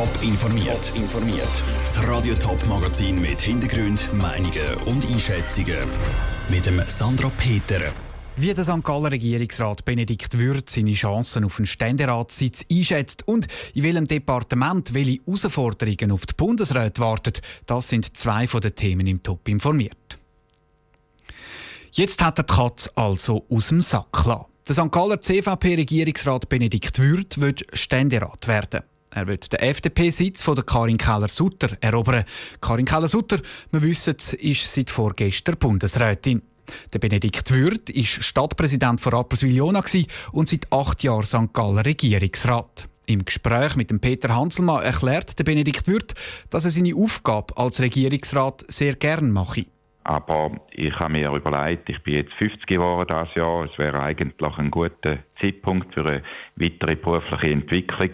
Top informiert. informiert. Das Radio Top Magazin mit Hintergrund, Meinungen und Einschätzungen mit dem Sandra Peter. Wie der St. Galler Regierungsrat Benedikt Würth seine Chancen auf einen Ständeratssitz einschätzt und in welchem Departement welche Herausforderungen auf die Bundesräte warten, das sind zwei von den Themen im Top informiert. Jetzt hat er die Katze also aus dem Sack gelassen. Der St. Galler CVP-Regierungsrat Benedikt Würth wird Ständerat werden. Er wird den FDP-Sitz von der Karin Keller-Sutter erobern. Karin Keller-Sutter, wir wissen, ist seit vorgestern Bundesrätin. Der Benedikt Würth ist Stadtpräsident von Rapperswil-Jona und seit acht Jahren St. Galler Regierungsrat. Im Gespräch mit dem Peter Hanselmann erklärt der Benedikt Würth, dass er seine Aufgabe als Regierungsrat sehr gern mache. Aber ich habe mir überlegt, ich bin jetzt 50 geworden dieses Jahr, es wäre eigentlich ein guter Zeitpunkt für eine weitere berufliche Entwicklung.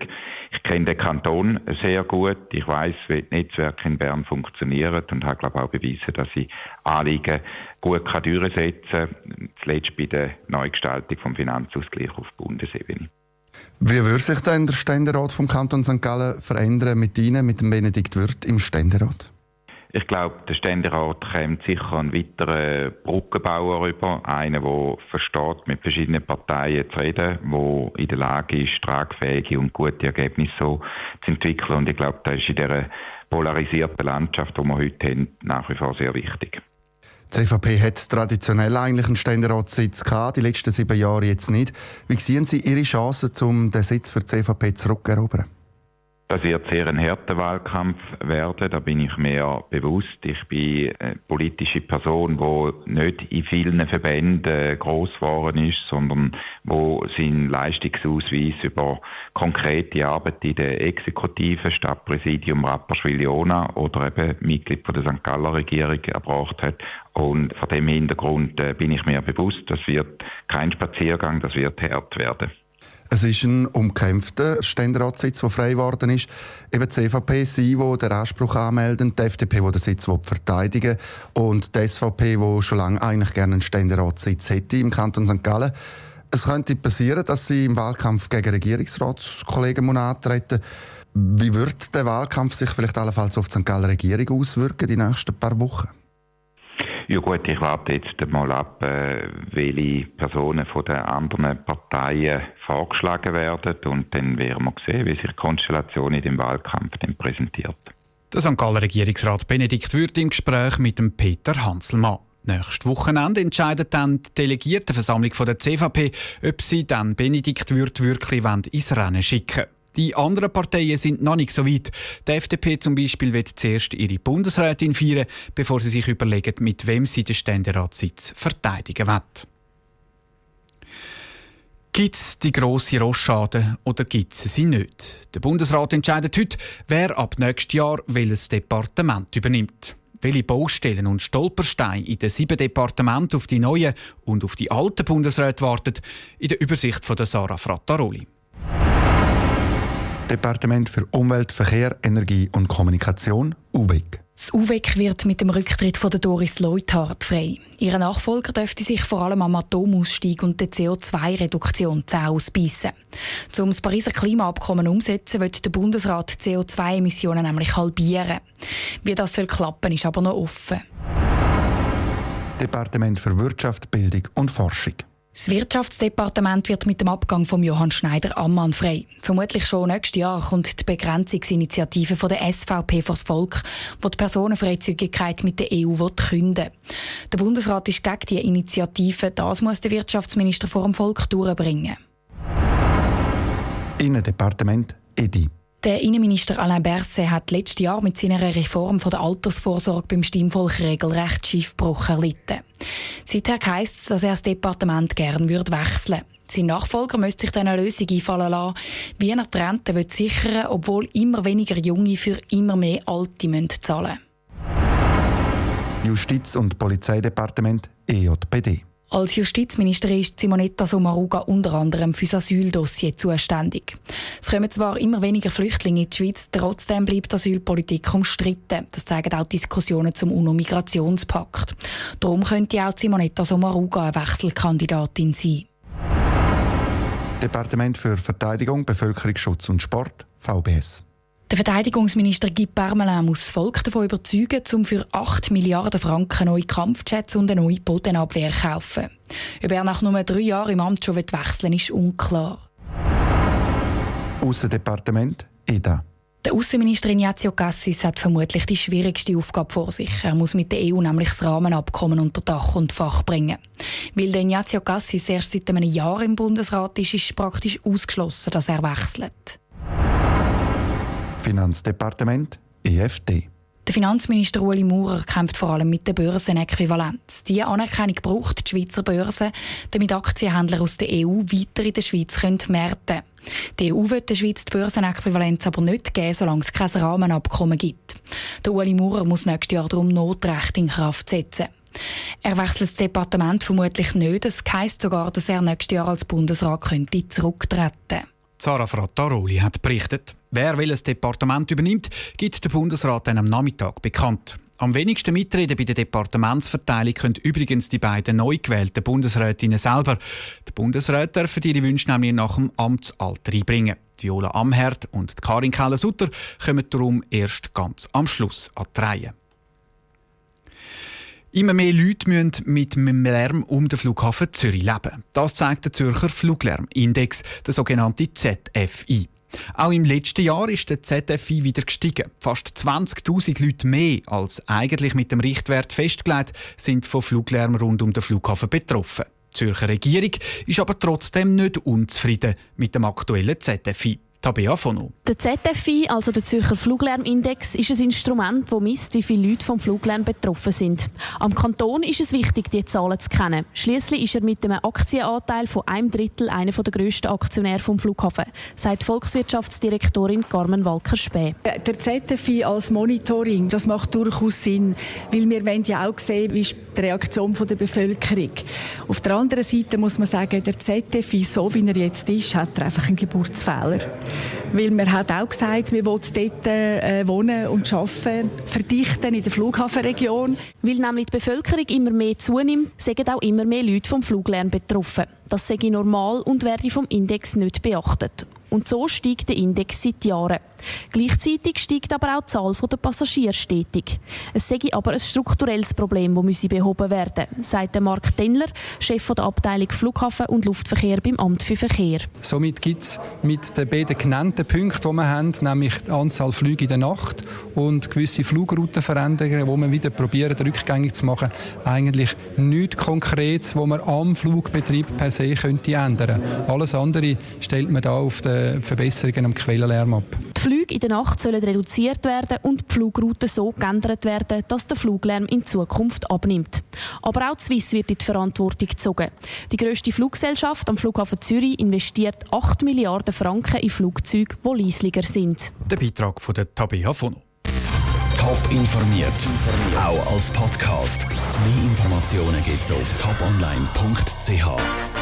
Ich kenne den Kanton sehr gut, ich weiß, wie das Netzwerk in Bern funktioniert und habe glaube auch bewiesen, dass ich Anliegen gut kann durchsetzen kann, zuletzt bei der Neugestaltung des Finanzausgleichs auf Bundesebene. Wie würde sich denn der Ständerat vom Kanton St. Gallen verändern mit Ihnen, mit dem Benedikt Wirth im Ständerat? Ich glaube, der Ständerat kommt sicher einen weiteren Brückenbauer rüber. Einen, der versteht, mit verschiedenen Parteien zu reden, der in der Lage ist, tragfähige und gute Ergebnisse so zu entwickeln. Und ich glaube, das ist in dieser polarisierten Landschaft, die wir heute haben, nach wie vor sehr wichtig. Die CVP hat traditionell eigentlich einen Ständeratssitz gehabt, die letzten sieben Jahre jetzt nicht. Wie sehen Sie Ihre Chancen, um den Sitz für die CVP zurückzuerobern? Das wird sehr ein härter Wahlkampf werden, da bin ich mir bewusst. Ich bin eine politische Person, die nicht in vielen Verbänden groß geworden ist, sondern wo sein Leistungsausweis über konkrete Arbeit in der Exekutive, Stadtpräsidium Rapperswil-Jona oder eben Mitglied von der St. Galler Regierung erbracht hat. Und vor dem Hintergrund äh, bin ich mir bewusst, das wird kein Spaziergang, das wird hart werden. Es ist ein umkämpfter Ständeratssitz, der frei geworden ist. Eben die CVP, sie, die den Anspruch anmelden, die FDP, die den Sitz verteidigen und die SVP, die schon lange eigentlich gerne einen Ständeratssitz hätte im Kanton St. Gallen. Es könnte passieren, dass sie im Wahlkampf gegen Regierungsratskollegen antreten Wie wird der Wahlkampf sich vielleicht allenfalls auf die St. Galler Regierung auswirken die nächsten paar Wochen? Ja gut, ich warte jetzt mal ab, äh, welche Personen von den anderen Parteien vorgeschlagen werden und dann werden wir sehen, wie sich die Konstellation in dem Wahlkampf dann präsentiert. Der St. Galler Regierungsrat Benedikt Würth im Gespräch mit dem Peter Hanselmann. Nächstes Wochenende entscheidet dann die Delegiertenversammlung der CVP, ob sie dann Benedikt Würth wirklich ins Rennen schicken wollen. Die anderen Parteien sind noch nicht so weit. Die FDP zum Beispiel wird zuerst ihre Bundesrätin feiern, bevor sie sich überlegen, mit wem sie den Ständeratssitz verteidigen wird. Gibt es die grosse Rossschade oder gibt es sie nicht? Der Bundesrat entscheidet heute, wer ab nächstes Jahr welches Departement übernimmt. Welche Baustellen und Stolpersteine in den sieben Departementen auf die neuen und auf die alten Bundesräte warten, in der Übersicht von Sarah Frattaroli. Departement für Umwelt, Verkehr, Energie und Kommunikation, UWEG. Das UWEG wird mit dem Rücktritt von Doris Leuthard frei. Ihre Nachfolger dürfte sich vor allem am Atomausstieg und der CO2-Reduktion ausbeissen. Um das Pariser Klimaabkommen umzusetzen, wird der Bundesrat CO2-Emissionen nämlich halbieren. Wie das soll klappen, ist aber noch offen. Departement für Wirtschaft, Bildung und Forschung. Das Wirtschaftsdepartement wird mit dem Abgang von Johann Schneider Ammann frei. Vermutlich schon nächstes Jahr kommt die Begrenzungsinitiative von der SVP vors Volk, die die Personenfreizügigkeit mit der EU künden. Der Bundesrat ist gegen diese Initiative. Das muss der Wirtschaftsminister vor dem Volk durchbringen. Innendepartement EDI. Der Innenminister Alain Berset hat letztes Jahr mit seiner Reform von der Altersvorsorge beim Stimmvolk regelrecht Schiffbruch erlitten. Seither heisst es, dass er das Departement gern würde wechseln Sein Nachfolger müsste sich dann eine Lösung einfallen lassen, wie er die Rente will sichern obwohl immer weniger Junge für immer mehr Alte müssen zahlen Justiz- und Polizeidepartement EJPD. Als Justizministerin ist Simonetta Sommaruga unter anderem für das Asyldossier zuständig. Es kommen zwar immer weniger Flüchtlinge in die Schweiz, trotzdem bleibt Asylpolitik umstritten. Das zeigen auch Diskussionen zum UNO-Migrationspakt. Darum könnte auch Simonetta Sommaruga eine Wechselkandidatin sein. Departement für Verteidigung, Bevölkerungsschutz und Sport, VBS. Der Verteidigungsminister Guy Parmelin muss das Volk davon überzeugen, um für 8 Milliarden Franken neue Kampfjets und eine neue Bodenabwehr zu kaufen. Ob er nach nur drei Jahren im Amt schon wechseln will, ist unklar. Außendepartement EDA. Der Außenminister Ignazio Cassis hat vermutlich die schwierigste Aufgabe vor sich. Er muss mit der EU nämlich das Rahmenabkommen unter Dach und Fach bringen. Weil der Ignazio Cassis erst seit einem Jahr im Bundesrat ist, ist praktisch ausgeschlossen, dass er wechselt. Finanzdepartement EFD. Der Finanzminister Ueli Maurer kämpft vor allem mit der Börsenäquivalenz. Diese Anerkennung braucht die Schweizer Börse, damit Aktienhändler aus der EU weiter in der Schweiz können märten Die EU will der Schweiz die Börsenäquivalenz aber nicht geben, solange es kein Rahmenabkommen gibt. Der Ueli Maurer muss nächstes Jahr darum Notrecht in Kraft setzen. Er wechselt das Departement vermutlich nicht. Es heisst sogar, dass er nächstes Jahr als Bundesrat könnte zurücktreten könnte. Sarah Frattaroli hat berichtet. Wer welches Departement übernimmt, gibt der Bundesrat dann am Nachmittag bekannt. Am wenigsten mitreden bei der Departementsverteilung können übrigens die beiden neu gewählten Bundesrätinnen selber. Die Bundesräte dürfen ihre Wünsche nämlich nach dem Amtsalter einbringen. Viola Amherd und Karin Keller-Sutter kommen darum erst ganz am Schluss an die Reihe. Immer mehr Leute müssen mit dem Lärm um den Flughafen Zürich leben. Das zeigt der Zürcher Fluglärmindex, der sogenannte ZFI. Auch im letzten Jahr ist der ZFI wieder gestiegen. Fast 20.000 Leute mehr als eigentlich mit dem Richtwert festgelegt sind von Fluglärm rund um den Flughafen betroffen. Die Zürcher Regierung ist aber trotzdem nicht unzufrieden mit dem aktuellen ZFI. Tabea Fono. Der ZFI, also der Zürcher Fluglärmindex, ist ein Instrument, das misst, wie viele Leute vom Fluglärm betroffen sind. Am Kanton ist es wichtig, diese Zahlen zu kennen. Schließlich ist er mit einem Aktienanteil von einem Drittel einer der grössten Aktionäre vom Flughafen, sagt Volkswirtschaftsdirektorin Carmen Walker-Späh. Der ZFI als Monitoring, das macht durchaus Sinn, weil wir wollen ja auch sehen, wie ist die Reaktion der Bevölkerung. Auf der anderen Seite muss man sagen, der ZFI, so wie er jetzt ist, hat er einfach einen Geburtsfehler. Weil man hat auch gesagt, wir wollen dort äh, wohnen und arbeiten, verdichten in der Flughafenregion. Weil nämlich die Bevölkerung immer mehr zunimmt, sind auch immer mehr Leute vom Fluglärm betroffen. Das sei normal und werde vom Index nicht beachtet. Und so steigt der Index seit Jahren. Gleichzeitig steigt aber auch die Zahl der Passagiere stetig. Es sei aber ein strukturelles Problem, das behoben werden müsse, sagt Mark Denler, Chef der Abteilung Flughafen und Luftverkehr beim Amt für Verkehr. Somit gibt es mit den beiden genannten Punkten, die wir haben, nämlich die Anzahl Flüge in der Nacht und gewisse Flugroutenveränderungen, die wir wieder probieren, rückgängig zu machen, eigentlich nichts Konkretes, wo man am Flugbetrieb per se könnte ändern. Alles andere stellt man da auf die Verbesserungen am Quellenlärm ab. Die Flüge in der Nacht sollen reduziert werden und die Flugrouten so geändert werden, dass der Fluglärm in Zukunft abnimmt. Aber auch die Swiss wird in die Verantwortung gezogen. Die grösste Fluggesellschaft am Flughafen Zürich investiert 8 Milliarden Franken in Flugzeuge, die leislicher sind. Der Beitrag von der Tabea Fono. Top informiert, auch als Podcast. Mehr Informationen gibt es auf toponline.ch.